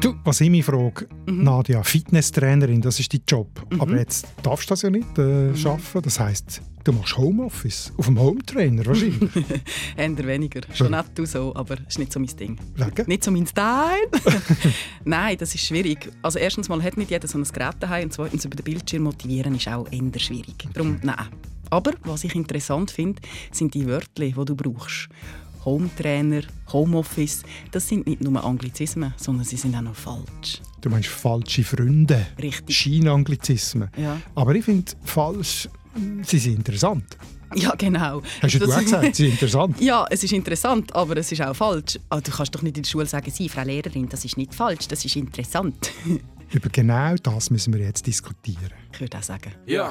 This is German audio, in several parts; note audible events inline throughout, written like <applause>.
Du, was ich mich frage, mhm. Nadia, Fitnesstrainerin, das ist dein Job. Mhm. Aber jetzt darfst du das ja nicht äh, mhm. schaffen. Das heisst, du machst Homeoffice auf dem Hometrainer wahrscheinlich. <laughs> Eher weniger. Schon nett du so, aber das ist nicht so mein Ding. Wegen? Nicht so mein Style. <laughs> <laughs> Nein, das ist schwierig. Also erstens mal hat nicht jeder so ein Gerät daheim und zweitens über den Bildschirm motivieren ist auch eher schwierig. Darum, nein. Aber was ich interessant finde, sind die Wörter, die du brauchst. Hometrainer, Homeoffice, das sind nicht nur Anglizismen, sondern sie sind auch noch falsch. Du meinst falsche Freunde? Richtig. Scheinanglizismen. Ja. Aber ich finde falsch, sie sind interessant. Ja, genau. Hast du das, auch gesagt, sie sind interessant? ja, es ist interessant, aber es ist auch falsch. Also, du kannst doch nicht in der Schule sagen, Sie, Frau Lehrerin, das ist nicht falsch, das ist interessant. <laughs> Über genau das müssen wir jetzt diskutieren. Ich würde auch sagen. Ja.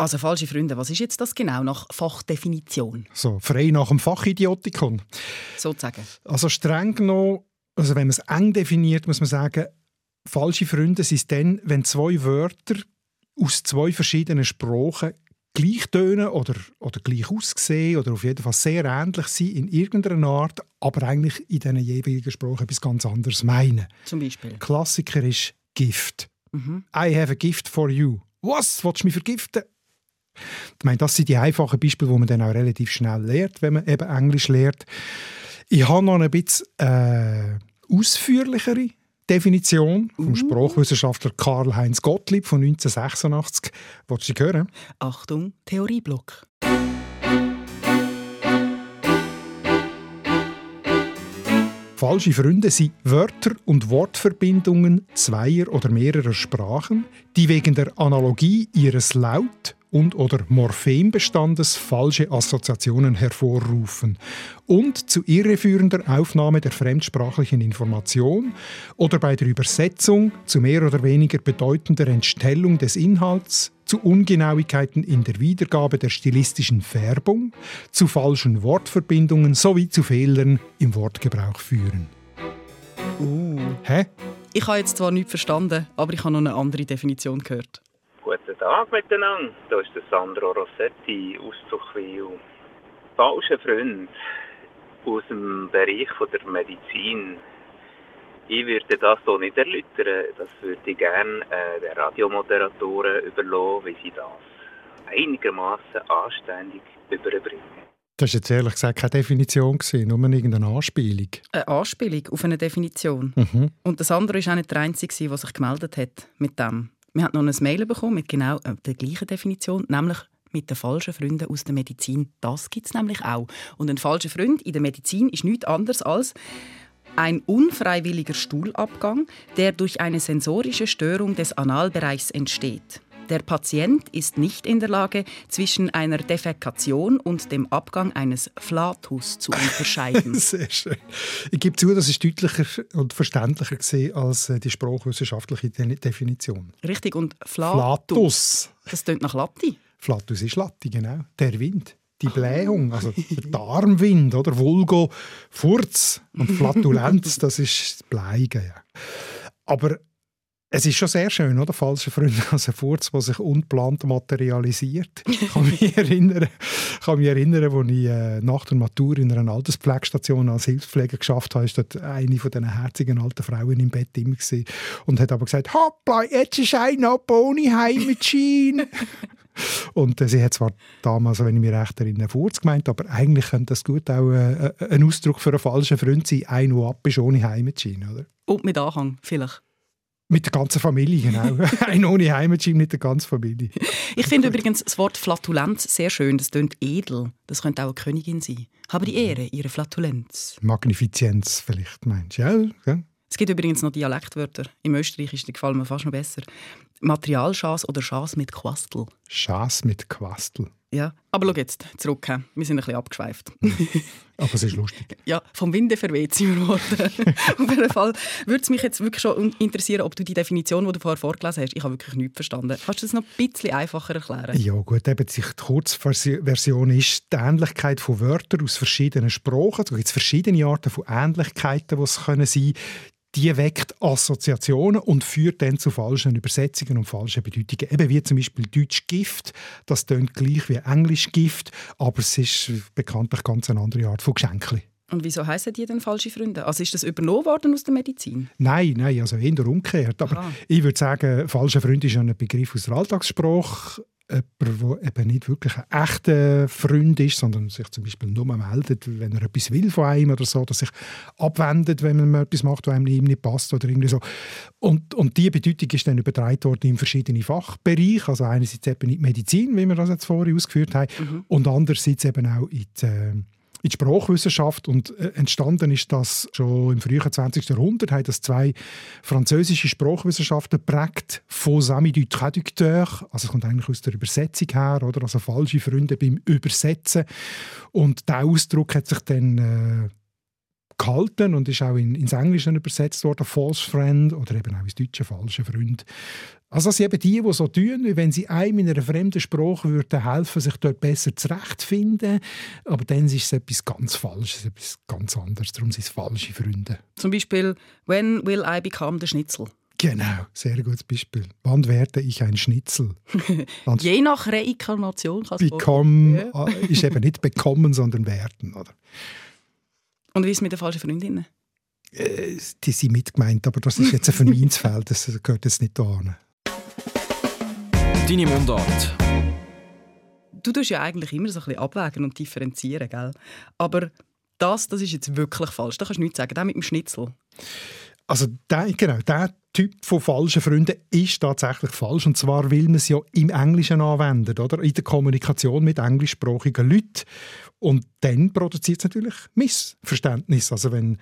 Also falsche Freunde, was ist jetzt das genau nach Fachdefinition? So, frei nach dem Fachidiotikon. Sozusagen. Also streng genommen, also wenn man es eng definiert, muss man sagen, falsche Freunde sind dann, wenn zwei Wörter aus zwei verschiedenen Sprachen gleich tönen oder, oder gleich aussehen oder auf jeden Fall sehr ähnlich sind in irgendeiner Art, aber eigentlich in diesen jeweiligen Sprachen etwas ganz anderes meinen. Zum Beispiel? Klassiker ist Gift. Mhm. I have a gift for you. Was? Willst du mich vergiften? Ich meine, das sind die einfachen Beispiele, die man dann auch relativ schnell lernt, wenn man eben Englisch lernt. Ich habe noch ein bisschen äh, ausführlichere Definition vom uh. Sprachwissenschaftler Karl-Heinz Gottlieb von 1986. Wolltest du sie hören? Achtung, Theorieblock. Falsche Freunde sind Wörter und Wortverbindungen zweier oder mehrerer Sprachen, die wegen der Analogie ihres Laut, und oder Morphenbestandes falsche Assoziationen hervorrufen und zu irreführender Aufnahme der fremdsprachlichen Information oder bei der Übersetzung zu mehr oder weniger bedeutender Entstellung des Inhalts, zu Ungenauigkeiten in der Wiedergabe der stilistischen Färbung, zu falschen Wortverbindungen sowie zu Fehlern im Wortgebrauch führen. Uh. Hä? Ich habe jetzt zwar nichts verstanden, aber ich habe noch eine andere Definition gehört. Guten Tag miteinander. Hier ist der Sandro Rossetti aus Zuchwil. Falscher Freund aus dem Bereich der Medizin. Ich würde das hier nicht erläutern. Das würde ich gerne äh, den Radiomoderatoren überlassen, wie sie das einigermaßen anständig überbringen. Das war jetzt ehrlich gesagt keine Definition, nur irgendeine Anspielung. Eine Anspielung auf eine Definition. Mhm. Und das andere war auch nicht der Einzige, der sich gemeldet hat mit dem. Wir haben noch ein Mail bekommen mit genau äh, der gleichen Definition, nämlich mit den falschen Freunden aus der Medizin. Das gibt es nämlich auch. Und ein falscher Freund in der Medizin ist nichts anderes als ein unfreiwilliger Stuhlabgang, der durch eine sensorische Störung des Analbereichs entsteht. Der Patient ist nicht in der Lage, zwischen einer Defekation und dem Abgang eines Flatus zu unterscheiden. <laughs> Sehr schön. Ich gebe zu, das ist deutlicher und verständlicher gesehen als äh, die sprachwissenschaftliche Definition. Richtig, und Flatus, Flatus. das klingt nach Latti. Flatus ist Latti, genau. Der Wind die Blähung, also der Darmwind, oder? Vulgo, Furz und Flatulenz, <laughs> das ist das Bleigen. Ja. Aber es ist schon sehr schön, oder? Falsche Freunde als ein Furz, der sich unplant materialisiert. Ich kann mich <laughs> erinnern, kann mich erinnern als ich äh, nach der Matur in einer Alterspflegestation als Hilfspfleger geschafft habe, dort eine von diesen herzigen alten Frauen im Bett immer gesehen und hat aber gesagt, hoppla, jetzt ist einer ohne Heimmaschine. <laughs> Und äh, sie hat zwar damals, wenn ich mich recht erinnere, Furz gemeint, aber eigentlich könnte das gut auch äh, äh ein Ausdruck für einen falschen Freund sein, ein, der ab ist ohne Heimmaschine, oder? Und mit Anhang, vielleicht. Mit der ganzen Familie, genau. <laughs> Ein ohne Heimatschein mit der ganzen Familie. Ich finde übrigens das Wort Flatulenz sehr schön. Das klingt edel. Das könnte auch eine Königin sein. Habe die Ehre, ihre Flatulenz. Magnifizienz vielleicht, meinst du? Ja, ja. Es gibt übrigens noch Dialektwörter. Im Österreichischen gefallen mir fast noch besser. Materialschas oder Schas mit Quastel. Schas mit Quastel. Ja, aber schau jetzt, zurück. Wir sind ein bisschen abgeschweift. <laughs> aber es ist lustig. Ja, vom Winde verweht sind wir geworden. <laughs> Auf jeden Fall würde es mich jetzt wirklich schon interessieren, ob du die Definition, die du vorher vorgelesen hast, ich habe wirklich nichts verstanden. Kannst du das noch ein bisschen einfacher erklären? Ja gut, eben die Kurzversion ist die Ähnlichkeit von Wörtern aus verschiedenen Sprachen. Es gibt verschiedene Arten von Ähnlichkeiten, die es können sein die weckt Assoziationen und führt dann zu falschen Übersetzungen und falschen Bedeutungen. Eben wie zum Beispiel Deutsch Gift, das tönt gleich wie Englisch Gift, aber es ist bekanntlich ganz eine andere Art von Geschenkli. Und wieso heißen die denn falsche Freunde? Also ist das übernommen worden aus der Medizin? Nein, nein, also eher umgekehrt. Aber Aha. ich würde sagen, falsche Freund ist ein Begriff aus der Alltagssprache jemand, der eben nicht wirklich ein echter Freund ist, sondern sich zum Beispiel nur meldet, wenn er etwas will von einem oder so, dass sich abwendet, wenn man etwas macht, was einem nicht passt oder irgendwie so. Und, und diese Bedeutung ist dann übertragen worden in verschiedene Fachbereiche, also einerseits eben in die Medizin, wie wir das jetzt vorher ausgeführt haben, mhm. und andererseits eben auch in die äh, in die Sprachwissenschaft und äh, entstanden ist das schon im frühen 20. Jahrhundert, haben das zwei französische Sprachwissenschaften prägt von Sami du Traducteur, also es kommt eigentlich aus der Übersetzung her, oder? also falsche Freunde beim Übersetzen und der Ausdruck hat sich dann äh, gehalten und ist auch in, ins Englische übersetzt worden, False Friend oder eben auch ins Deutsche Falsche Freund. Also das sind eben die, die so tun, wie wenn sie einem in einer fremden Sprache würden helfen, sich dort besser zurechtfinden. Aber dann ist es etwas ganz Falsches, etwas ganz anderes. Darum sind es falsche Freunde. Zum Beispiel, when will I become the Schnitzel? Genau, sehr gutes Beispiel. Wann werde ich ein Schnitzel? <laughs> Je nach Reinkarnation kann es Become ja. Äh, ist eben nicht bekommen, sondern werden. Oder? Und wie ist es mit den falschen Freundinnen? Äh, die sind mitgemeint, aber das ist jetzt ein Vermeinsfeld, das gehört jetzt nicht da Deine Mundart. Du tust ja eigentlich immer so ein bisschen abwägen und differenzieren, gell? Aber das, das ist jetzt wirklich falsch. Da kannst du nichts sagen. Der mit dem Schnitzel. Also der, genau, der Typ von falschen Freunden ist tatsächlich falsch. Und zwar will man es ja im Englischen anwenden, oder? In der Kommunikation mit englischsprachigen Leuten. Und dann produziert es natürlich Missverständnis. Also wenn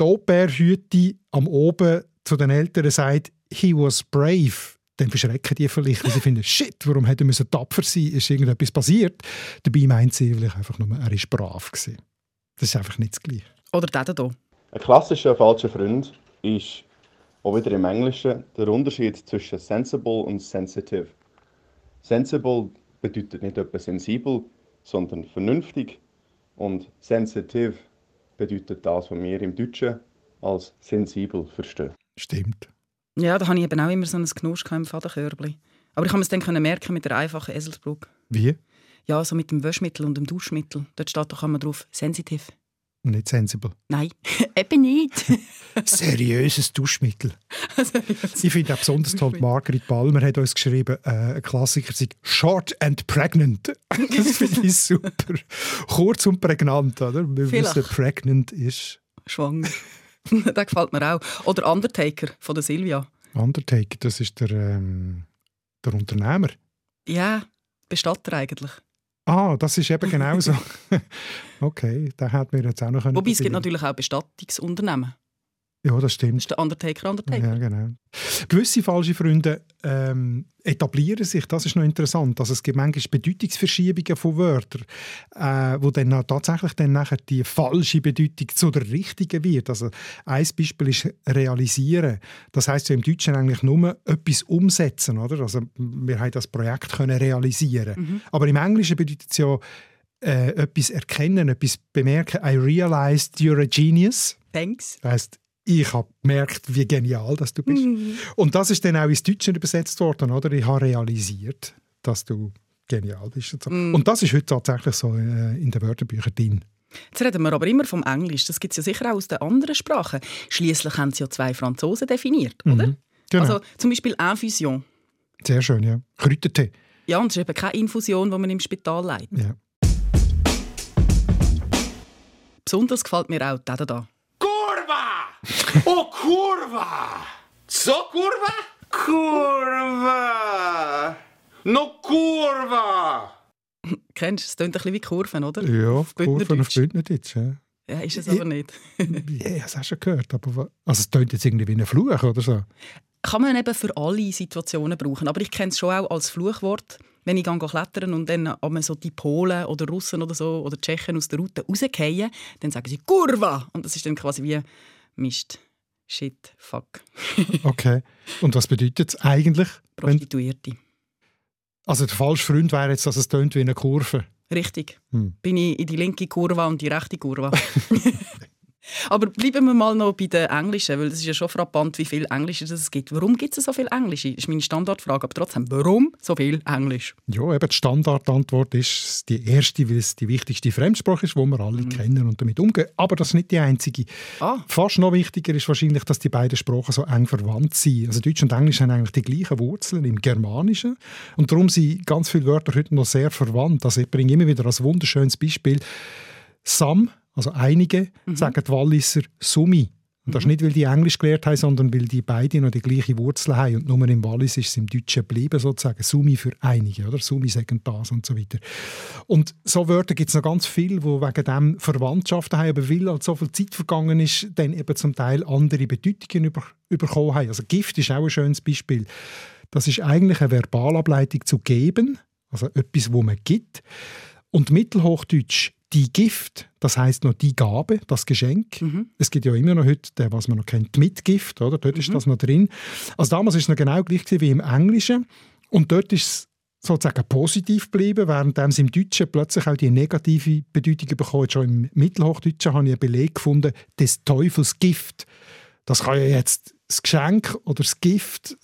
die Au-pair-Hüte am Oben zu den Eltern sagt, «He was brave», dann verschrecken die vielleicht, weil sie finden, «Shit, warum hätte er tapfer sein Ist irgendetwas passiert?» Dabei meint sie vielleicht einfach nur, er war brav. Gewesen. Das ist einfach nicht das Gleiche. Oder der hier. Ein klassischer falscher Freund ist auch wieder im Englischen der Unterschied zwischen sensible und sensitive. Sensible bedeutet nicht etwa sensibel, sondern vernünftig. Und sensitive bedeutet das, was wir im Deutschen als sensibel verstehen. Stimmt. Ja, da habe ich eben auch immer so ein Knusch im Fadenkörbli. Aber ich kann es dann merken mit der einfachen Eselsbrücke. Wie? Ja, so mit dem Waschmittel und dem Duschmittel. Dort steht doch immer drauf sensitiv. Nicht sensibel. Nein, <laughs> eben nicht. <laughs> Seriöses Duschmittel. <laughs> ich finde auch besonders toll, Margrit Palmer hat uns geschrieben, äh, ein Klassiker sagt «Short and pregnant». Das finde ich super. Kurz und prägnant, oder? Wir Vielleicht. wissen, pregnant ist... Schwanger. <laughs> das gefällt mir auch. Oder Undertaker von der Silvia. Undertaker, das ist der, ähm, der Unternehmer. Ja, Bestatter eigentlich. Ah, das ist eben genau so. <laughs> <laughs> okay, da hat mir jetzt auch noch Wobei es gibt natürlich auch Bestattungsunternehmen. Ja, das stimmt. Das ist der Undertaker, Undertaker. Ja, genau. Gewisse falsche Freunde ähm, etablieren sich, das ist noch interessant. Also es gibt manchmal Bedeutungsverschiebungen von Wörtern, äh, wo dann tatsächlich dann nachher die falsche Bedeutung zu der richtigen wird. Also ein Beispiel ist realisieren. Das heißt ja im Deutschen eigentlich nur etwas umsetzen, oder? Also wir haben das Projekt können realisieren. Mhm. Aber im Englischen bedeutet es ja äh, etwas erkennen, etwas bemerken. I realized you're a genius. Thanks. Das heißt, ich habe gemerkt, wie genial dass du bist. Mhm. Und das ist dann auch ins Deutsche übersetzt worden, oder? Ich habe realisiert, dass du genial bist. Und, so. mhm. und das ist heute tatsächlich so äh, in den Wörterbüchern drin. Jetzt reden wir aber immer vom Englisch. Das gibt es ja sicher auch aus den anderen Sprachen. Schließlich haben sie ja zwei Franzosen definiert, oder? Mhm. Genau. Also zum Beispiel Infusion. Sehr schön, ja. Kräutertee. Ja, und es ist eben keine Infusion, die man im Spital leitet. Ja. Besonders gefällt mir auch der da. O kurwa! Co kurwa? Kurwa! No kurwa! Kennst du es? klingt ein bisschen wie Kurven, oder? Ja, auf Kurven auf Bündnerdeutsch. Ja. ja, ist es aber nicht. ja, ich habe es auch schon gehört. Aber also es klingt jetzt irgendwie wie ein Fluch oder so. Kann man eben für alle Situationen brauchen. Aber ich kenne es schon auch als Fluchwort. wenn ich gehe klettern und dann aber so die Polen oder Russen oder so oder Tschechen aus der Route rausgehen, dann sagen sie «Kurva!» und das ist dann quasi wie «Mist, shit, fuck». <laughs> okay. Und was bedeutet es eigentlich? Prostituierte. Wenn... Also der falsche Freund wäre jetzt, dass es tönt wie eine Kurve. Richtig. Hm. Bin ich in die linke Kurve und die rechte Kurve. <laughs> Aber bleiben wir mal noch bei den Englischen, weil es ist ja schon frappant, wie viel Englisch es gibt. Warum gibt es so viel Englisch? Das ist meine Standardfrage. Aber trotzdem, warum so viel Englisch? Ja, eben die Standardantwort ist die erste, weil es die wichtigste Fremdsprache ist, die wir alle mhm. kennen und damit umgehen. Aber das ist nicht die einzige. Ah. Fast noch wichtiger ist wahrscheinlich, dass die beiden Sprachen so eng verwandt sind. Also Deutsch und Englisch haben eigentlich die gleichen Wurzeln im Germanischen. Und darum sind ganz viele Wörter heute noch sehr verwandt. Also ich bringe immer wieder als wunderschönes Beispiel Sam also einige mhm. sagen die Walliser Summi. Und das ist mhm. nicht, weil die Englisch gelernt haben, sondern weil die beiden noch die gleiche Wurzel haben. Und nur im Wallis ist es im Deutschen geblieben, sozusagen. Summi für einige, oder? Summi sagen das und so weiter. Und so Wörter gibt es noch ganz viele, die wegen dem Verwandtschaften haben, aber weil halt so viel Zeit vergangen ist, dann eben zum Teil andere Bedeutungen über, bekommen haben. Also Gift ist auch ein schönes Beispiel. Das ist eigentlich eine Verbalableitung zu geben, also etwas, wo man gibt. Und Mittelhochdeutsch die Gift, das heißt noch die Gabe, das Geschenk. Mhm. Es gibt ja immer noch heute, was man noch kennt, Mitgift, oder? Dort mhm. ist das noch drin. Also damals ist es noch genau gleich wie im Englischen. Und dort ist es sozusagen positiv geblieben, während es im Deutschen plötzlich auch die negative Bedeutung bekommen. Schon im Mittelhochdeutschen habe ich einen Beleg gefunden, des Teufels Gift. Das kann ja jetzt das Geschenk oder das Gift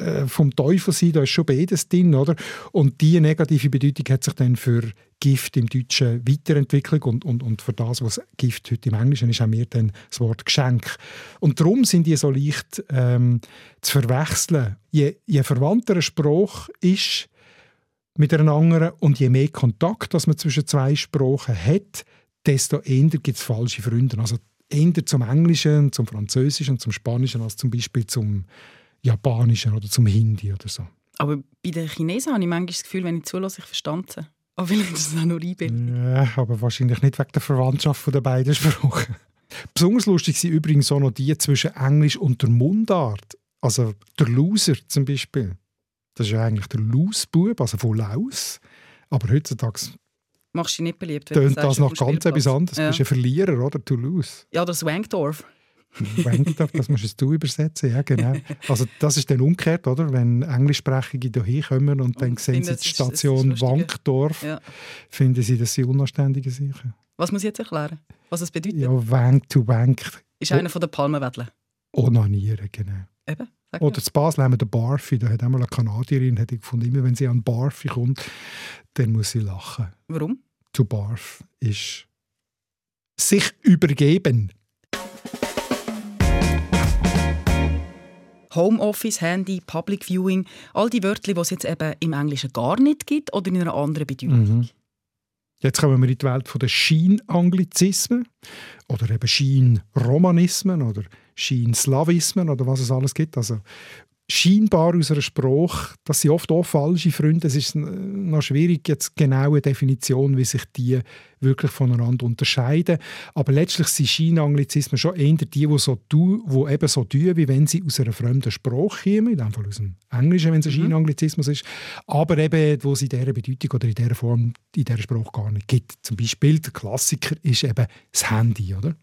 äh, vom Teufel sein, da ist schon beides drin, oder? Und diese negative Bedeutung hat sich dann für Gift im Deutschen weiterentwickelt und, und, und für das, was Gift heute im Englischen ist, haben wir dann das Wort Geschenk. Und darum sind die so leicht ähm, zu verwechseln. Je, je verwandter ein Spruch ist mit einer anderen und je mehr Kontakt dass man zwischen zwei Sprachen hat, desto eher gibt es falsche Freunde. Also eher zum Englischen, zum Französischen, zum Spanischen als zum Beispiel zum Japanischen oder zum Hindi oder so. Aber bei den Chinesen habe ich manchmal das Gefühl, wenn ich zulasse, ich verstand sie. Aber vielleicht ist es auch nur Einbildung. Ja, aber wahrscheinlich nicht wegen der Verwandtschaft der beiden Sprachen. Besonders lustig sind übrigens auch noch die zwischen Englisch und der Mundart. Also der Loser zum Beispiel. Das ist ja eigentlich der Lausbub, also von Laus. Aber heutzutage machst du dich nicht beliebt. Tönt das noch ganz etwas anderes. Ja. Du bist ein Verlierer, oder? Toulouse. Ja, das Wankdorf. <laughs> Wankdorf, das musst du übersetzen, ja genau. Also das ist dann umgekehrt, oder? Wenn Englischsprechige hierher kommen und dann und sehen sie die Station Wankdorf, ja. finden sie, dass sie unanständige sicher. Was muss ich jetzt erklären? Was es bedeutet? Ja, Wank to Wank. Ist einer von den Palmenweddeln. Onanieren, genau. Eben. Oder zu Basel haben wir den Barfi. Da hat einmal eine Kanadierin hat gefunden, immer wenn sie an Barfi kommt, dann muss sie lachen. Warum? to barf ist sich übergeben. Homeoffice, Handy, Public Viewing, all die Wörter, die es jetzt eben im Englischen gar nicht gibt oder in einer anderen Bedeutung. Mhm. Jetzt kommen wir in die Welt der Schien-Anglizismen oder eben Schien-Romanismen oder Schien-Slavismen oder was es alles gibt. Also scheinbar aus einer Sprache, das sind oft auch falsche Freunde. Es ist noch schwierig, jetzt genaue Definition, wie sich die wirklich voneinander unterscheiden. Aber letztlich sind Scheinanglizismen schon eher die, die, so tun, die eben so tun, wie wenn sie aus einer fremden Sprache kommen, in dem Fall aus dem Englischen, wenn es ein mhm. Scheinanglizismus ist, aber eben, wo es in dieser Bedeutung oder in dieser Form, in dieser Sprache gar nicht gibt. Zum Beispiel, der Klassiker ist eben das Handy, oder?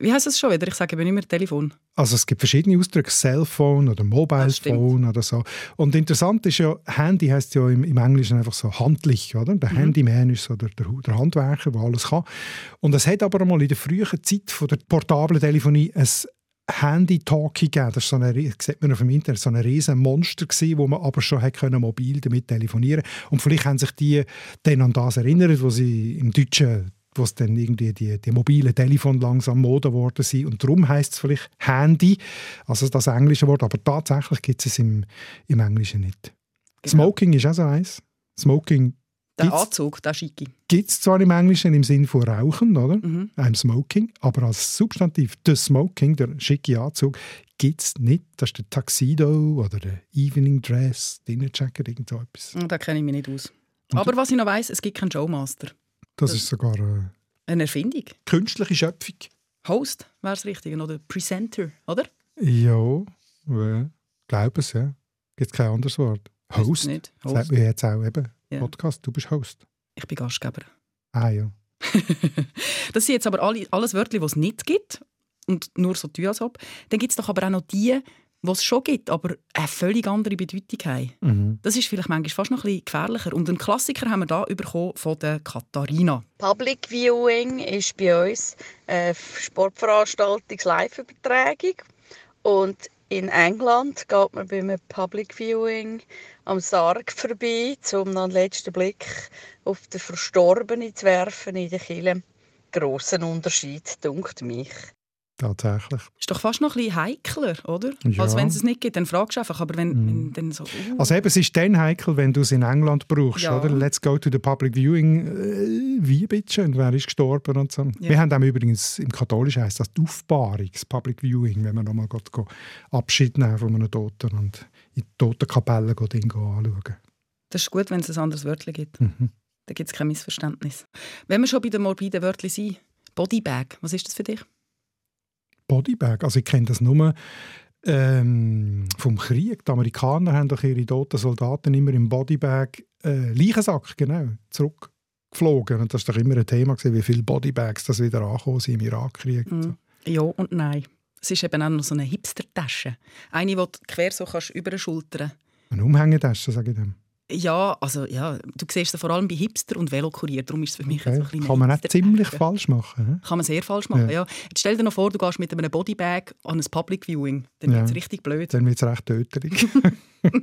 Wie heißt es schon wieder? Ich sage eben immer Telefon. Also es gibt verschiedene Ausdrücke, Cellphone oder Mobile Phone oder so. Und interessant ist ja, Handy heißt ja im, im, Englischen einfach so handlich, oder? Der mhm. Handyman ist so der, der, der, Handwerker, der alles kann. Und es hat aber einmal in der frühen Zeit von der portablen Telefonie ein Handy-Talkie gegeben. Das ist so eine, sieht man auf dem Internet, so ein riesen Monster gewesen, wo man aber schon hat können, mobil damit telefonieren Und vielleicht haben sich die dann an das erinnert, wo sie im Deutschen wo es dann irgendwie die, die mobilen Telefone langsam Mode geworden sind. Und darum heißt es vielleicht Handy, also das englische Wort, aber tatsächlich gibt es im, im Englischen nicht. Genau. Smoking ist auch so eins. Smoking der Anzug, der Schicke. Gibt es zwar im Englischen im Sinne von Rauchen, oder? Mhm. Ein Smoking, aber als Substantiv, der Smoking, der schicke Anzug, gibt es nicht. Das ist der Tuxedo oder der Evening Dress, Dinner Jacket, irgend so etwas. Da kenne ich mich nicht aus. Und aber was ich noch weiss, es gibt keinen Showmaster. Das, das ist sogar äh, eine Erfindung. Künstliche Schöpfung. Host wäre es richtig, oder Presenter, oder? Ja, ja glaube es, ja. Gibt es kein anderes Wort. Host, nicht. Host. sagt man jetzt auch eben. Ja. Podcast, du bist Host. Ich bin Gastgeber. Ah ja. <laughs> das sind jetzt aber alle, alles Wörter, die es nicht gibt und nur so tun als ob. Dann gibt es doch aber auch noch die, die es schon gibt, aber eine völlig andere Bedeutung haben. Mhm. Das ist vielleicht manchmal fast noch ein bisschen gefährlicher. Und einen Klassiker haben wir da bekommen von der Katharina. Public Viewing ist bei uns eine Sportveranstaltungs-Live-Übertragung. Und in England geht man bei einem Public Viewing am Sarg vorbei, um noch einen letzten Blick auf den Verstorbenen zu werfen in der Kirche. Grossen Unterschied, dunkt mich. Tatsächlich. Ist doch fast noch ein bisschen heikler, oder? Ja. Als wenn es es nicht gibt, dann fragst du einfach. Aber wenn, wenn dann so... Uh, Also eben, es ist dann heikel, wenn du es in England brauchst, Ja. oder? Let's go to the public viewing. Äh, wie bitte? Und wer ist gestorben und so. Ja. Wir haben auch übrigens, im Katholischen heisst das die Aufbahrung, das Public Viewing, wenn man nochmal Abschied nehmen von einem Toten und in die Totenkapelle anschauen. das ist gut, wenn es ein anderes Wörtchen gibt. Mhm. Da gibt es kein Missverständnis. Wenn wir schon bei den morbiden Wörtern sind, Bodybag, was ist das für dich? Bodybag, also ich kenne das nur ähm, vom Krieg. Die Amerikaner haben doch ihre toten Soldaten immer im Bodybag, äh, Leichensack, genau, zurückgeflogen. Und das war doch immer ein Thema, gewesen, wie viele Bodybags das wieder angekommen sind im Irakkrieg. Mhm. Ja und nein. Es ist eben auch noch so eine Hipster-Tasche. Eine, die du quer so kannst über die Schultern. Eine Umhängetasche, sage ich dem. Ja, also ja, du siehst es vor allem bei Hipster und Velokurier, darum ist es für mich Okay. so ein bisschen Kann man auch ziemlich falsch machen. hä? Kann man sehr falsch machen, Ja. ja. Jetzt stell dir noch vor, du gehst mit einem Bodybag an ein Public Viewing. Dann Ja. wird es richtig blöd. Dann wird es recht tödlich. <laughs>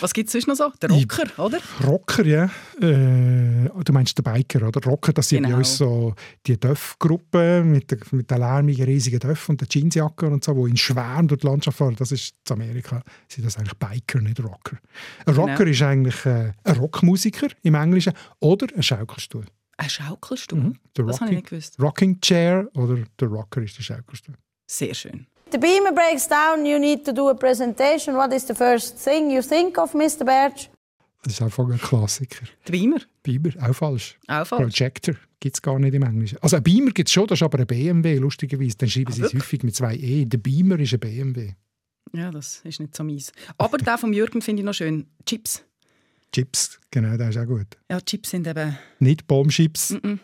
Was gibt es sonst noch so? Der Rocker, oder? Rocker, ja. Äh, du meinst den Biker, oder? Rocker, das sind bei Genau. uns so die Döff-Gruppe mit den mit der lärmigen, riesigen Döff und den Jeansjacken und so, die in Schwärmen durch die Landschaft fahren. Das ist in Amerika sind das eigentlich Biker, nicht Rocker. Ein Rocker Genau. ist eigentlich äh, ein Rockmusiker im Englischen oder ein Schaukelstuhl. Ein Schaukelstuhl. Mhm. Der Das habe ich nicht gewusst. Rocking Chair oder der Rocker ist der Schaukelstuhl. Sehr schön. The beamer breaks down, you need to do a presentation. What is the first thing you think of, Mr. Berge? Das ist einfach ein Klassiker. Der Beamer, Beamer, auch falsch. auch falsch. Projector gibt es gar nicht im Englischen. Also ein Beamer gibt es schon, das ist aber ein BMW, lustigerweise. Dann schreiben Ah, sie es wirklich? häufig mit zwei E. Der Beamer ist ein BMW. Ja, das ist nicht so mies. Aber der von Jürgen finde ich noch schön. Chips. Chips, genau, das ist auch gut. Ja, Chips sind eben Nicht Bombchips, mm,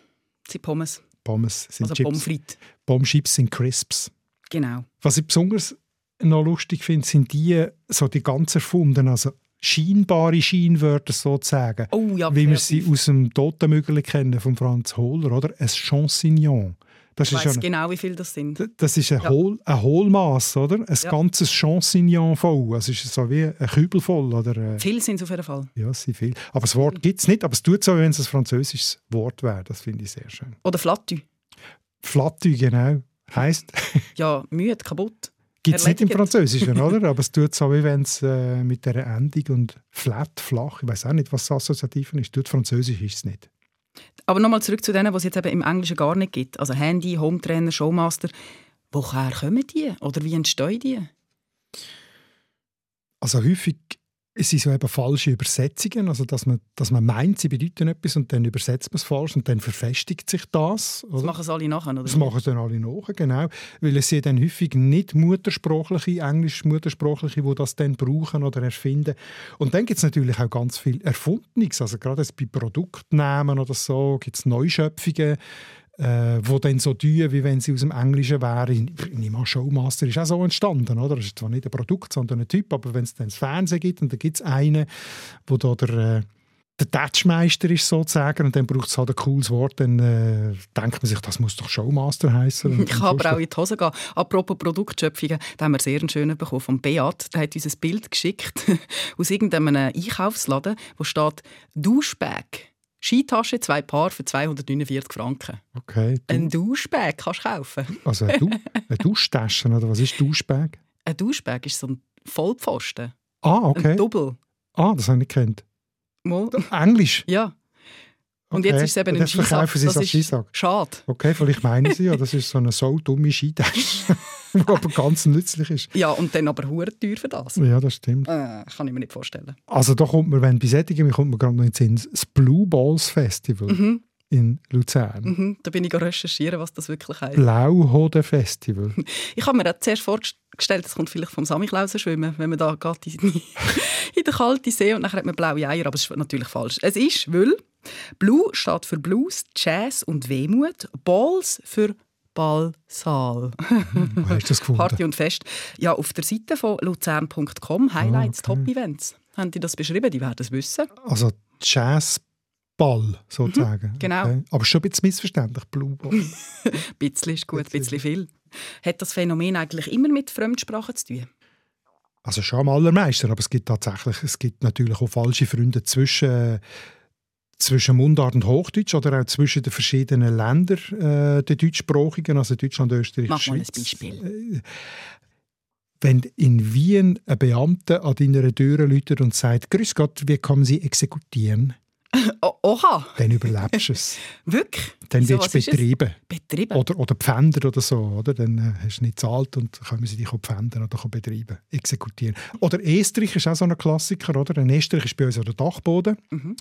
sind Pommes. Pommes sind Also Chips. Pommes frites. Bombchips sind Crisps. Genau. Was ich besonders noch lustig finde, sind die, so die ganz erfundenen, also scheinbare Scheinwörter sozusagen. Oh ja, wie wir sie aus dem Totenmögel kennen, von Franz Hohler, oder? Ein Champignon. Das Ich ein, genau, wie viel das sind. das ist ein, Ja. Hohl, ein Hohlmaß, oder? Ein Ja. ganzes Champignon voll. Es ist so wie ein Kübel voll, oder? äh, Viel sind es auf jeden Fall. Ja, es sind viel. Aber das Wort gibt es nicht, aber es tut so, wie wenn es ein französisches Wort wäre. Das finde ich sehr schön. Oder Flatü. Flatty, genau. Heißt, <laughs> Ja, müde, kaputt. gibt es nicht im. Französischen, <laughs> oder? Aber es tut so, wie wenn es äh, mit der Endung und flat, flach, ich weiß auch nicht, was das Assoziativen ist. Tut Französisch ist es nicht. Aber nochmal zurück zu denen, was es jetzt eben im Englischen gar nicht gibt. Also Handy, Hometrainer, Showmaster. Woher kommen die? Oder wie entstehen die? Also häufig sind so eben falsche Übersetzungen, also dass man, dass man meint, sie bedeuten etwas und dann übersetzt man es falsch und dann verfestigt sich das. Das Oder? machen sie alle nachher, oder? Das machen dann alle nach, genau. Weil es sind dann häufig nicht muttersprachliche, englisch muttersprachliche, die das dann brauchen oder erfinden. Und dann gibt es natürlich auch ganz viel Erfundenes. Also gerade bei Produktnamen oder so gibt es Neuschöpfungen, äh, wo dann so tun, wie wenn sie aus dem Englischen wären. Ich nehme an, Showmaster ist auch so entstanden, oder? Das ist zwar nicht ein Produkt, sondern ein Typ, aber wenn es dann das Fernsehen gibt und da gibt es einen, wo da der... Äh, der Touchmeister ist sozusagen und dann braucht es halt ein cooles Wort, dann äh, denkt man sich, das muss doch Showmaster heißen. <laughs> Ich kann aber auch in die Hose gehen. Apropos Produktschöpfungen, da haben wir sehr einen schönen bekommen von Beat. Der hat uns ein Bild geschickt <laughs> aus irgendeinem Einkaufsladen, wo steht «Duschbag». Skitasche, zwei Paar für 249 Franken. Okay, du, Ein Duschbag kannst du kaufen. also eine, du <laughs> eine Duschtasche oder was ist Duschbag? Ein Duschbag ist so ein Vollpfosten. Ah, Ein okay. Double. Ah, das habe ich nicht gekannt. Mal. Englisch. Ja. Und Okay. jetzt ist es eben ein Das verkaufen sie Das so als Skisack. schade. Okay, vielleicht meinen sie ja, das ist so eine so dumme Skitasche, <laughs> die aber ganz nützlich ist. Ja, und dann aber hure teuer für das. Ja, das stimmt. Äh, kann ich mir nicht vorstellen. Also da kommt man, wenn bei Sättigen kommt man gerade noch ins Sinn, das Blue Balls Festival Mhm. in Luzern. Mhm, da bin ich recherchieren, was das wirklich heißt. Blauhoden-Festival. <laughs> Ich habe mir auch zuerst vorgestellt, es kommt vielleicht vom Samichlausen schwimmen, wenn man da geht in, <laughs> in den kalten See und dann hat man blaue Eier, aber das ist natürlich falsch. Es ist, weil Blue steht für Blues, Jazz und Wehmut, Balls für Ballsaal. Wo hast du das gefunden? Party und Fest. Ja, auf der Seite von luzern.com, Highlights, Ah, okay. Top-Events. Haben die das beschrieben? Die werden es wissen. Also Jazzball sozusagen. genau. Okay. Aber schon ein bisschen missverständlich, Blue Ball. Ein <laughs> bisschen ist gut, ein bisschen viel. Hat das Phänomen eigentlich immer mit Fremdsprachen zu tun? Also schon am allermeisten, aber es gibt tatsächlich, es gibt natürlich auch falsche Freunde zwischen, zwischen Mundart und Hochdeutsch oder auch zwischen den verschiedenen Ländern äh, der deutschsprachigen, also Deutschland, Österreich, Mach mal ein Schweiz. Beispiel. Äh, Wenn in Wien ein Beamter an deiner Tür läutet und sagt, «Grüß Gott, wie kann Sie exekutieren?» Oh, oha, Dann überlebst du es. <laughs> wirklich? Dann wirst du betrieben. Betrieben? Oder, oder Pfänder oder so, oder? Dann äh, hast du nicht gezahlt und können sie dich auch pfänden oder betreiben, exekutieren. Oder Österreich ist auch so ein Klassiker, oder? In Österreich ist bei uns auch der Dachboden. Mhm.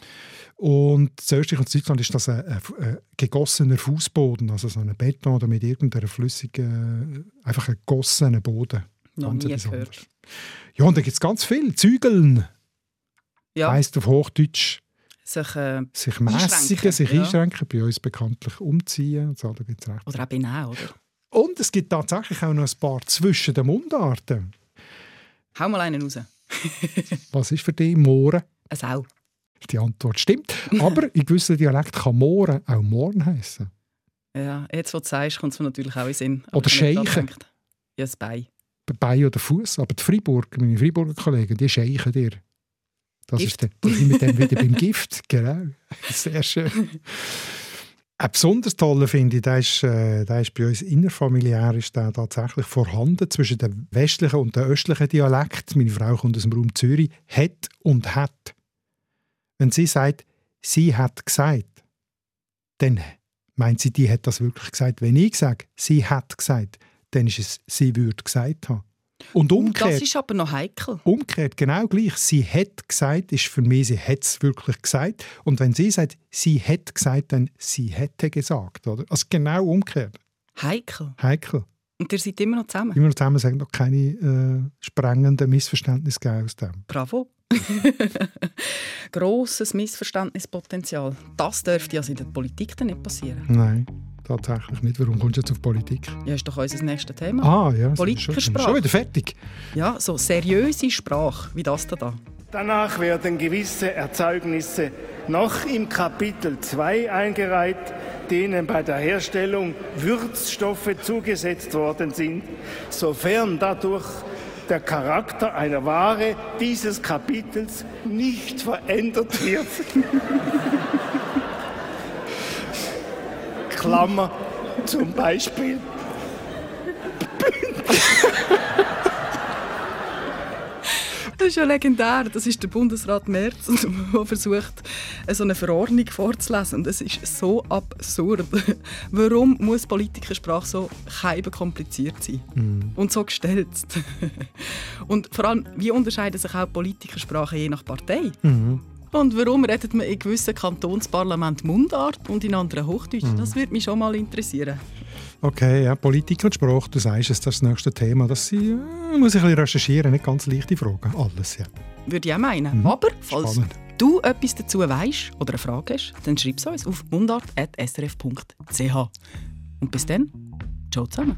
Und in Österreich und Deutschland ist das ein, ein, ein gegossener Fußboden, also so ein Beton oder mit irgendeiner flüssigen, äh, einfach ein gegossener Boden. Noch Ganz nie gehört. Ja, und da gibt es ganz viel. Zügeln Ja, heisst auf Hochdeutsch sich, äh, sich Einschränken, mässigen, sich ja. einschränken, bei uns bekanntlich umziehen. So, da gibt's recht. oder auch Benau, oder? Und es gibt tatsächlich auch noch ein paar zwischen den Mundarten. Hau mal einen raus. <laughs> Was ist für dich Mohren? Eine Sau. Die Antwort stimmt. Aber in gewissen Dialekten kann Mohren auch Morn heißen. Ja, jetzt, wo du sagst, kommt es mir natürlich auch in den Sinn. Oder hab nicht Scheichen. Ja, das Bein. Bein oder Fuß. Aber die Freiburger, meine Freiburger Kollegen, die scheichen dir. Das Gift. ist der, da sind wir dann wieder beim Gift. Genau. Sehr schön. Ein besonders toller finde ich, der ist, äh, der ist bei uns innerfamiliär ist der tatsächlich vorhanden zwischen dem westlichen und dem östlichen Dialekt. Meine Frau kommt aus dem Raum Zürich. Hat und hat. Wenn sie sagt, sie hat gesagt, dann meint sie, die hat das wirklich gesagt. Wenn ich sage, sie hat gesagt, dann ist es, sie würde gesagt haben. Und Das umgekehrt, ist aber noch heikel. umgekehrt genau gleich. Sie hat gesagt, ist für mich, sie hat es wirklich gesagt. Und wenn sie sagt, sie hat gesagt, dann sie hätte gesagt. Oder? Also genau umgekehrt. Heikel. Heikel. Und ihr seid immer noch zusammen. Immer noch zusammen sagen, noch keine äh, sprengenden Missverständnisse aus dem. Bravo. <laughs> Grosses Missverständnispotenzial. Das dürfte also in der Politik dann nicht passieren. Nein, tatsächlich nicht. Warum kommst du jetzt auf Politik? Ja, ist doch unser nächstes Thema. Ah, ja. Politikersprache. Schon, schon wieder fertig. Ja, so seriöse Sprache wie das da. da. Danach werden gewisse Erzeugnisse noch im Kapitel 2 eingereiht, denen bei der Herstellung Würzstoffe zugesetzt worden sind, sofern dadurch der Charakter einer Ware dieses Kapitels nicht verändert wird. <laughs> Klammer zum Beispiel Das ist ja legendär. Das ist der Bundesrat Merz, der versucht, so eine Verordnung vorzulesen. Und das ist so absurd. Warum muss Politikersprache so kompliziert sein? Und so gestellt? Und vor allem, wie unterscheiden sich auch Politikersprachen je nach Partei? Und warum redet man in gewissen Kantonsparlament Mundart und in anderen Hochdeutsch? Das würde mich schon mal interessieren. Okay, ja, Politik und Sprache, du sagst es, das ist das nächste Thema. Das sind, äh, muss ich ein bisschen recherchieren, nicht ganz leichte Fragen. Alles, ja. Würde ich auch meinen. Aber falls Spannend. du etwas dazu weißt oder eine Frage hast, dann schreib es uns auf mundart.srf.ch. Und bis dann, ciao zusammen.